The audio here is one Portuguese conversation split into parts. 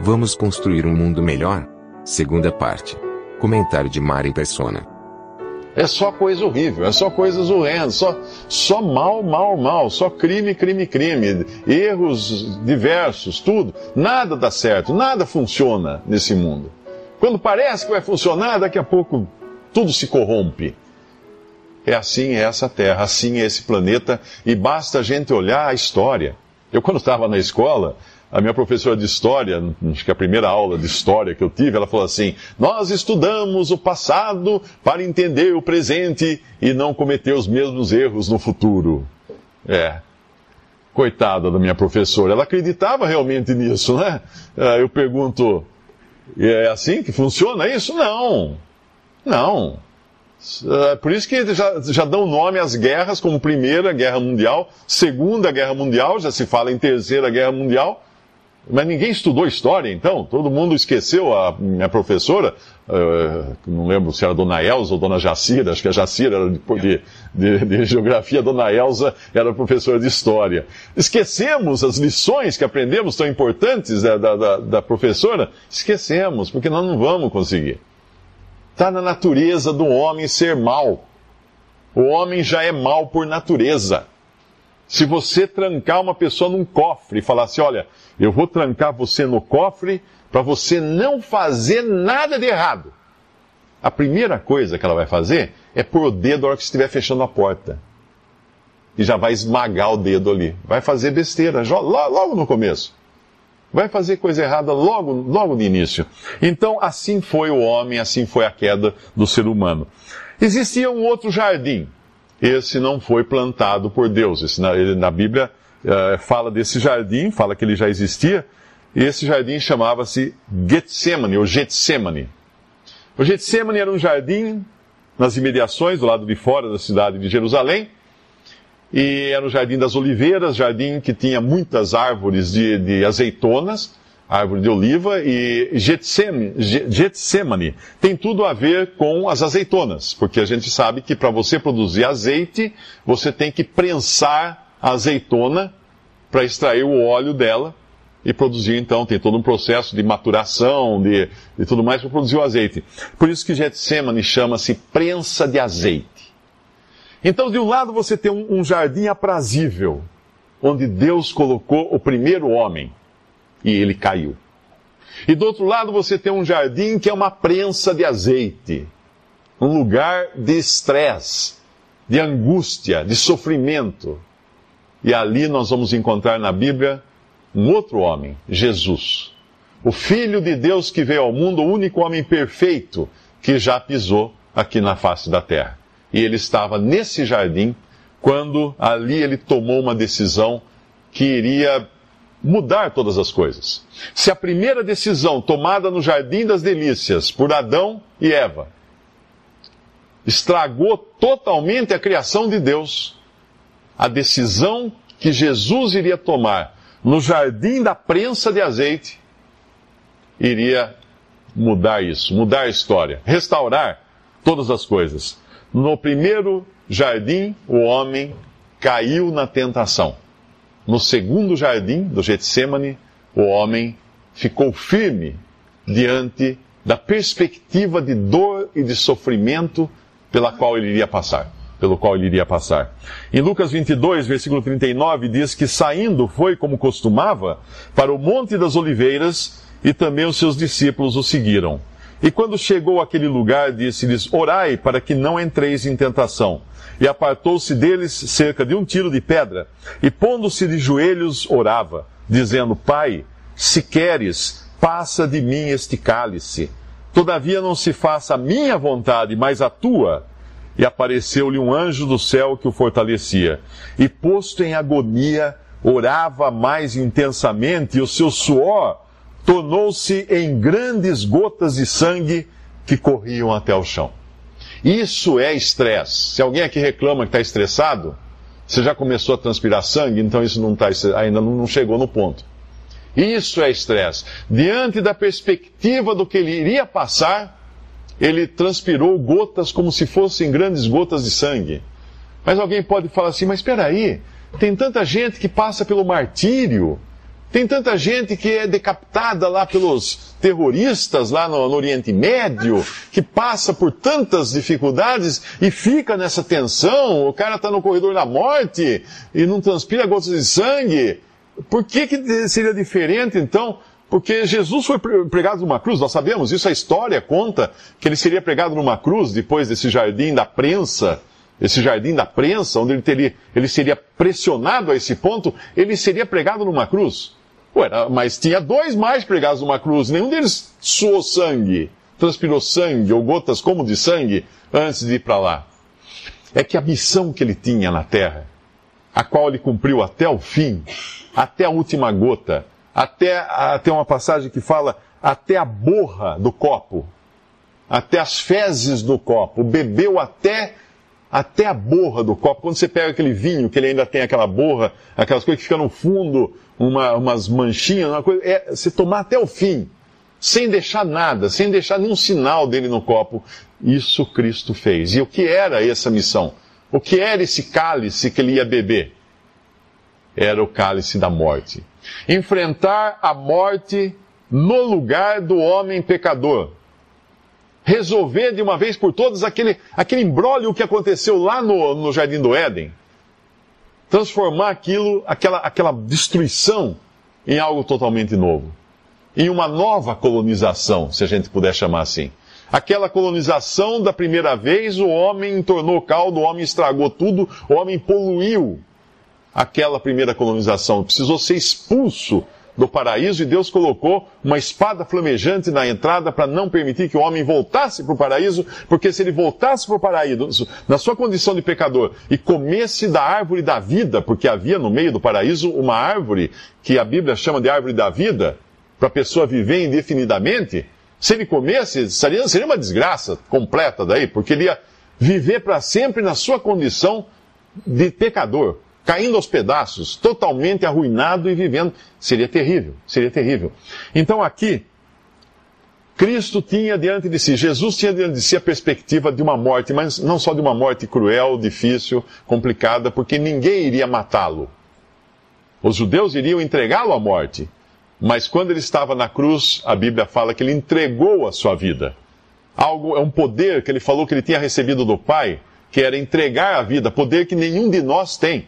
Vamos construir um mundo melhor? Segunda parte. Comentário de Mari Persona. É só coisa horrível, é só coisas horrendas, só, só mal, mal, mal, só crime, crime, crime, erros diversos, tudo. Nada dá certo, nada funciona nesse mundo. Quando parece que vai funcionar, daqui a pouco tudo se corrompe. É assim é essa Terra, assim é esse planeta, e basta a gente olhar a história. Eu, quando estava na escola, a minha professora de história, acho que a primeira aula de história que eu tive, ela falou assim: Nós estudamos o passado para entender o presente e não cometer os mesmos erros no futuro. É. Coitada da minha professora, ela acreditava realmente nisso, né? Eu pergunto: é assim que funciona isso? Não. Não. Por isso que já, já dão nome às guerras, como Primeira Guerra Mundial, Segunda Guerra Mundial, já se fala em Terceira Guerra Mundial, mas ninguém estudou história, então? Todo mundo esqueceu a minha professora, uh, não lembro se era Dona Elza ou Dona Jacira, acho que a Jacira era de, de, de, geografia, Dona Elza era professora de história. Esquecemos as lições que aprendemos tão importantes da, da, da professora? Esquecemos, porque nós não vamos conseguir. Está na natureza do homem ser mal. O homem já é mal por natureza. Se você trancar uma pessoa num cofre e falar assim: olha, eu vou trancar você no cofre para você não fazer nada de errado. A primeira coisa que ela vai fazer é pôr o dedo na hora que estiver fechando a porta. E já vai esmagar o dedo ali. Vai fazer besteira, logo no começo. Vai fazer coisa errada logo, logo no início. Então, assim foi o homem, assim foi a queda do ser humano. Existia um outro jardim esse não foi plantado por Deus. Esse, na, na, Bíblia uh, fala desse jardim, fala que ele já existia, e esse jardim chamava-se Getsemane, ou Getsemane. O Getsemane era um jardim nas imediações, do lado de fora da cidade de Jerusalém, e era o Jardim das Oliveiras, jardim que tinha muitas árvores de, de azeitonas, árvore de oliva, e Getsemane, tem tudo a ver com as azeitonas, porque a gente sabe que para você produzir azeite, você tem que prensar a azeitona para extrair o óleo dela e produzir, então, tem todo um processo de maturação, de, de tudo mais para produzir o azeite. Por isso que Getsemane chama-se prensa de azeite. Então, de um lado você tem um, um jardim aprazível, onde Deus colocou o primeiro homem, e ele caiu. E do outro lado você tem um jardim que é uma prensa de azeite, um lugar de estresse, de angústia, de sofrimento. E ali nós vamos encontrar na Bíblia um outro homem, Jesus, o Filho de Deus que veio ao mundo, o único homem perfeito que já pisou aqui na face da terra. E ele estava nesse jardim quando ali ele tomou uma decisão que iria mudar todas as coisas. Se a primeira decisão tomada no Jardim das Delícias por Adão e Eva estragou totalmente a criação de Deus, a decisão que Jesus iria tomar no jardim da prensa de azeite iria mudar isso, mudar a história, restaurar todas as coisas. No primeiro jardim, o homem caiu na tentação. No segundo jardim do Getsemane, o homem ficou firme diante da perspectiva de dor e de sofrimento pela qual ele iria passar, pelo qual ele iria passar. Em Lucas 22, versículo 39, diz que saindo foi como costumava para o Monte das Oliveiras e também os seus discípulos o seguiram. E quando chegou àquele lugar, disse-lhes: Orai para que não entreis em tentação. E apartou-se deles cerca de um tiro de pedra, e pondo-se de joelhos, orava, dizendo: Pai, se queres, passa de mim este cálice. Todavia não se faça a minha vontade, mas a tua. E apareceu-lhe um anjo do céu que o fortalecia. E posto em agonia, orava mais intensamente e o seu suor tornou-se em grandes gotas de sangue que corriam até o chão. Isso é estresse. Se alguém aqui reclama que está estressado, você já começou a transpirar sangue, então isso não tá, ainda não chegou no ponto. Isso é estresse. Diante da perspectiva do que ele iria passar, ele transpirou gotas como se fossem grandes gotas de sangue. Mas alguém pode falar assim: mas espera aí, tem tanta gente que passa pelo martírio, tem tanta gente que é decapitada lá pelos terroristas lá no, no, Oriente Médio, que passa por tantas dificuldades e fica nessa tensão. O cara está no corredor da morte e não transpira gotas de sangue. Por que, que seria diferente então? Porque Jesus foi pregado numa cruz, nós sabemos isso, a história conta que ele seria pregado numa cruz depois desse jardim da prensa esse jardim da prensa, onde ele, teria, ele seria pressionado a esse ponto, ele seria pregado numa cruz. Ué, mas tinha dois mais pregados numa cruz, nenhum deles suou sangue, transpirou sangue ou gotas como de sangue antes de ir para lá. É que a missão que ele tinha na terra, a qual ele cumpriu até o fim, até a última gota, até, até uma passagem que fala até a borra do copo, até as fezes do copo, bebeu até até a borra do copo. Quando você pega aquele vinho, que ele ainda tem aquela borra, aquelas coisas que ficam no fundo, uma, umas manchinhas, uma coisa, é você tomar até o fim, sem deixar nada, sem deixar nenhum sinal dele no copo. Isso Cristo fez. E o que era essa missão? O que era esse cálice que ele ia beber? Era o cálice da morte. Enfrentar a morte no lugar do homem pecador resolver de uma vez por todas aquele, aquele imbróglio que aconteceu lá no, no Jardim do Éden. Transformar aquilo, aquela, aquela destruição, em algo totalmente novo. Em uma nova colonização, se a gente puder chamar assim. Aquela colonização da primeira vez, o homem tornou caldo, o homem estragou tudo, o homem poluiu aquela primeira colonização. Precisou ser expulso do paraíso e Deus colocou uma espada flamejante na entrada para não permitir que o homem voltasse para o paraíso, porque se ele voltasse para o paraíso, na sua condição de pecador, e comesse da árvore da vida, porque havia no meio do paraíso uma árvore que a Bíblia chama de árvore da vida, para a pessoa viver indefinidamente, se ele comesse, seria, seria uma desgraça completa daí, porque ele ia viver para sempre na sua condição de pecador caindo aos pedaços, totalmente arruinado e vivendo. Seria terrível, seria terrível. Então aqui, Cristo tinha diante de si, Jesus tinha diante de si a perspectiva de uma morte, mas não só de uma morte cruel, difícil, complicada, porque ninguém iria matá-lo. Os judeus iriam entregá-lo à morte. Mas quando ele estava na cruz, a Bíblia fala que ele entregou a sua vida. Algo é um poder que ele falou que ele tinha recebido do Pai, que era entregar a vida, poder que nenhum de nós tem.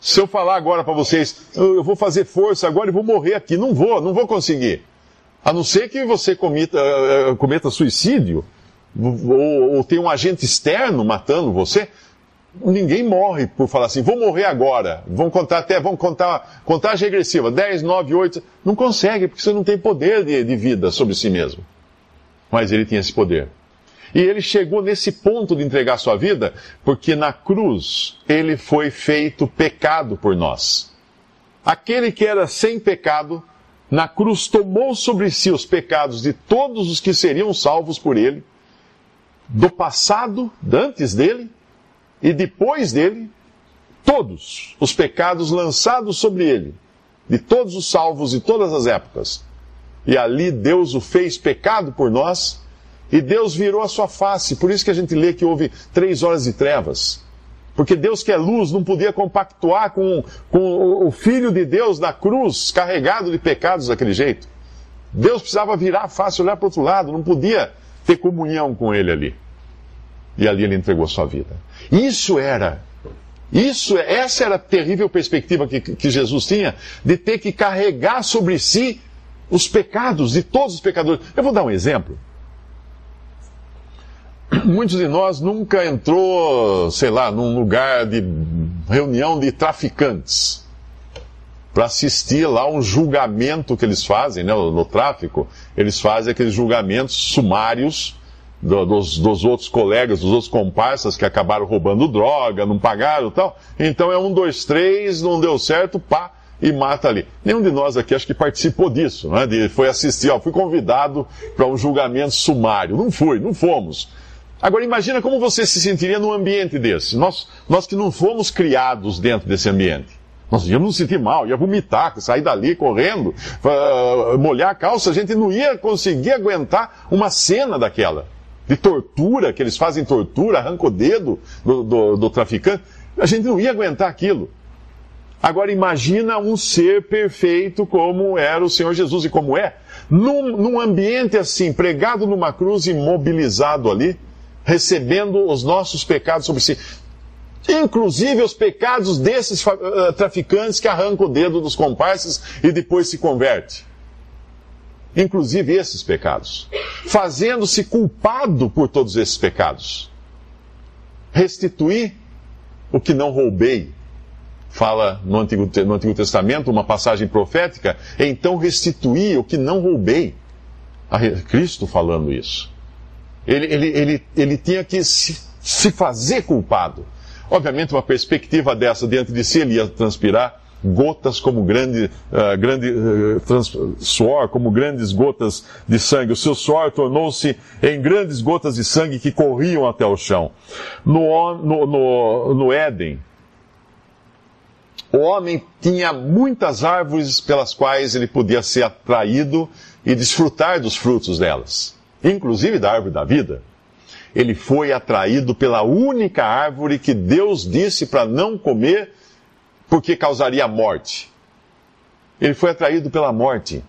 Se eu falar agora para vocês, eu vou fazer força agora e vou morrer aqui, não vou, não vou conseguir. A não ser que você cometa, eh, cometa suicídio, ou, ou tenha um agente externo matando você, ninguém morre por falar assim, vou morrer agora. Vão contar até, vão contar contagem regressiva, 10, 9, 8. Não consegue, porque você não tem poder de, de vida sobre si mesmo. Mas ele tinha esse poder. E ele chegou nesse ponto de entregar sua vida porque na cruz ele foi feito pecado por nós. Aquele que era sem pecado, na cruz tomou sobre si os pecados de todos os que seriam salvos por ele, do passado, antes dele e depois dele, todos os pecados lançados sobre ele, de todos os salvos de todas as épocas. E ali Deus o fez pecado por nós e Deus virou a sua face. Por isso que a gente lê que houve três horas de trevas. Porque Deus que é luz não podia compactuar com, com o Filho de Deus na cruz, carregado de pecados daquele jeito. Deus precisava virar a face, olhar para o outro lado, não podia ter comunhão com ele ali. E ali ele entregou a sua vida. Isso era, isso, essa era a terrível perspectiva que, que Jesus tinha de ter que carregar sobre si os pecados de todos os pecadores. Eu vou dar um exemplo muitos de nós nunca entrou, sei lá, num lugar de reunião de traficantes para assistir lá um julgamento que eles fazem, né, no, tráfico, eles fazem aqueles julgamentos sumários do, dos, dos outros colegas, dos outros comparsas que acabaram roubando droga, não pagaram tal. Então é um, dois, três, não deu certo, pá, e mata ali. Nenhum de nós aqui acho que participou disso, né? De, foi assistir, ó, fui convidado para um julgamento sumário. Não fui, não fomos. Agora imagina como você se sentiria num ambiente desse. Nós, nós que não fomos criados dentro desse ambiente. Nós íamos nos sentir mal, ia vomitar, sair dali correndo, molhar a calça, a gente não ia conseguir aguentar uma cena daquela. De tortura, que eles fazem tortura, arranca o dedo do, do, do traficante. A gente não ia aguentar aquilo. Agora imagina um ser perfeito como era o Senhor Jesus e como é. Num, num ambiente assim, pregado numa cruz, imobilizado ali, recebendo os nossos pecados sobre si inclusive os pecados desses uh, traficantes que arrancam o dedo dos comparsas e depois se converte. Inclusive esses pecados. Fazendo-se culpado por todos esses pecados. Restituir o que não roubei. Fala no Antigo, no Antigo Testamento, uma passagem profética. Então restituir o que não roubei. Cristo falando isso. Ele, ele, ele, ele tinha que se, se fazer culpado Obviamente, uma perspectiva dessa diante de si, ele ia transpirar gotas como grande, uh, grande uh, trans, suor, como grandes gotas de sangue. O seu suor tornou-se em grandes gotas de sangue que corriam até o chão. No, no, no, no Éden, o homem tinha muitas árvores pelas quais ele podia ser atraído e desfrutar dos frutos delas, inclusive da árvore da vida ele foi atraído pela única árvore que Deus disse para não comer, porque causaria morte. Ele foi atraído pela morte.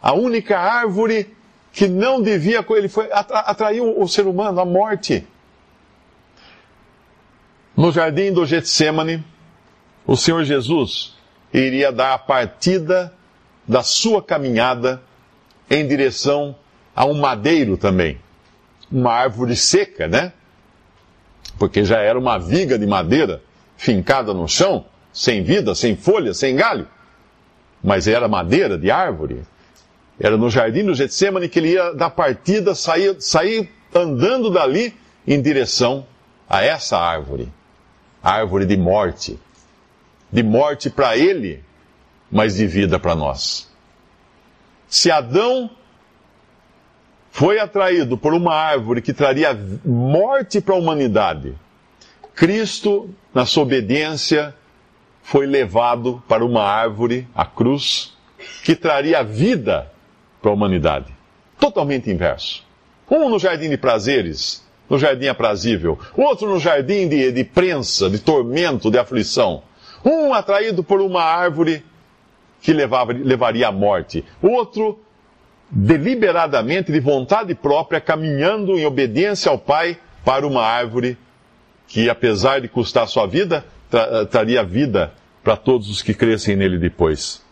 A única árvore que não devia, ele foi atraiu o ser humano à morte. No jardim do Getsemane, o Senhor Jesus iria dar a partida da sua caminhada em direção a um madeiro também uma árvore seca, né? Porque já era uma viga de madeira fincada no chão, sem vida, sem folha, sem galho. Mas era madeira de árvore. Era no jardim do Getsemane que ele ia dar partida, sair, sair andando dali em direção a essa árvore. árvore de morte. De morte para ele, mas de vida para nós. Se Adão foi atraído por uma árvore que traria morte para a humanidade, Cristo, na sua obediência, foi levado para uma árvore, a cruz, que traria vida para a humanidade. Totalmente inverso. Um no jardim de prazeres, no jardim aprazível. Outro no jardim de, de prensa, de tormento, de aflição. Um atraído por uma árvore que levava, levaria à morte. Outro deliberadamente, de vontade própria, caminhando em obediência ao Pai para uma árvore que, apesar de custar sua vida, tra eh, traria vida para todos os que crescem nele depois.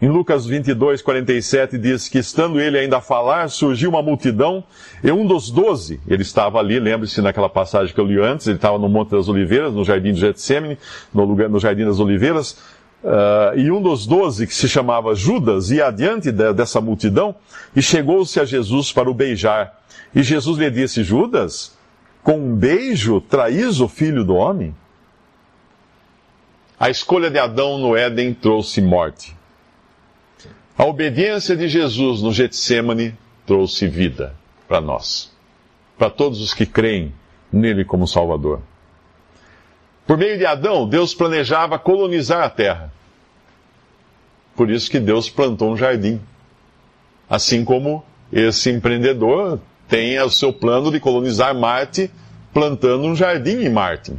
Em Lucas 22, 47 diz que, estando ele ainda a falar, surgiu uma multidão, e um dos doze, ele estava ali, lembre-se naquela passagem que eu li antes, ele estava no Monte das Oliveiras, no Jardim de Getsemane, no, lugar, no Jardim das Oliveiras, Uh, e um dos doze, que se chamava Judas, ia adiante de, dessa multidão e chegou-se a Jesus para o beijar. E Jesus lhe disse: Judas, com um beijo traís o filho do homem? A escolha de Adão no Éden trouxe morte. A obediência de Jesus no Getsemane trouxe vida para nós, para todos os que creem nele como Salvador. Por meio de Adão, Deus planejava colonizar a terra. Por isso que Deus plantou um jardim. Assim como esse empreendedor tem o seu plano de colonizar Marte plantando um jardim em Marte.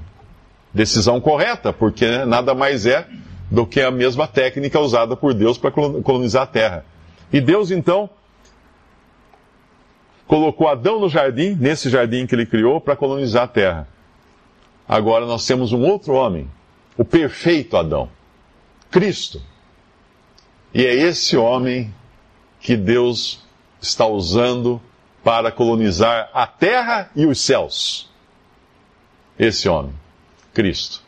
Decisão correta, porque nada mais é do que a mesma técnica usada por Deus para colonizar a Terra. E Deus então colocou Adão no jardim, nesse jardim que ele criou, para colonizar a Terra. Agora nós temos um outro homem, o perfeito Adão, Cristo. E é esse homem que Deus está usando para colonizar a terra e os céus. Esse homem, Cristo.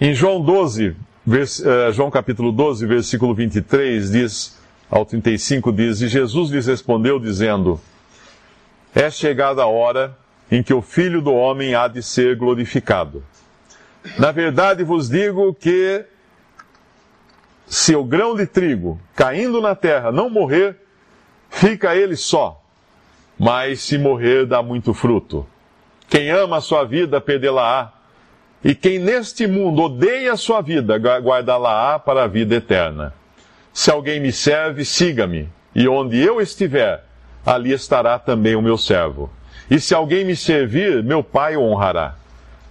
Em João 12, vers, uh, João capítulo 12, versículo 23, diz: ao 35 diz: E Jesus lhes respondeu, dizendo: É chegada a hora em que o Filho do Homem há de ser glorificado. Na verdade vos digo que se o grão de trigo caindo na terra não morrer, fica ele só, mas se morrer dá muito fruto. Quem ama a sua vida, perdê-la-á, e quem neste mundo odeia a sua vida, guardá-la-á para a vida eterna. Se alguém me serve, siga-me, e onde eu estiver, ali estará também o meu servo. E se alguém me servir, meu Pai o honrará.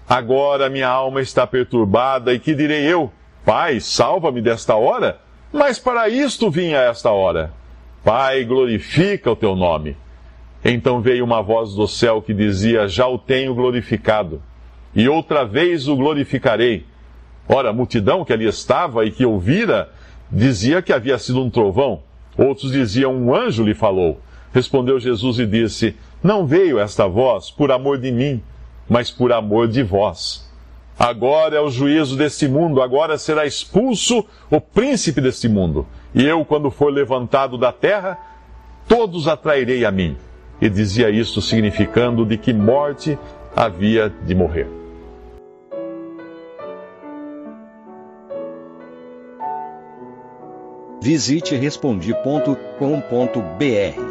Agora minha alma está perturbada, e que direi eu? Pai, salva-me desta hora? Mas para isto vim a esta hora. Pai, glorifica o teu nome. Então veio uma voz do céu que dizia: Já o tenho glorificado, e outra vez o glorificarei. Ora, a multidão que ali estava e que ouvira dizia que havia sido um trovão. Outros diziam: Um anjo lhe falou. Respondeu Jesus e disse: Não veio esta voz por amor de mim, mas por amor de vós. Agora é o juízo deste mundo, agora será expulso o príncipe deste mundo. E eu, quando for levantado da terra, todos atrairei a mim e dizia isso significando de que morte havia de morrer. Visite respondi.com.br.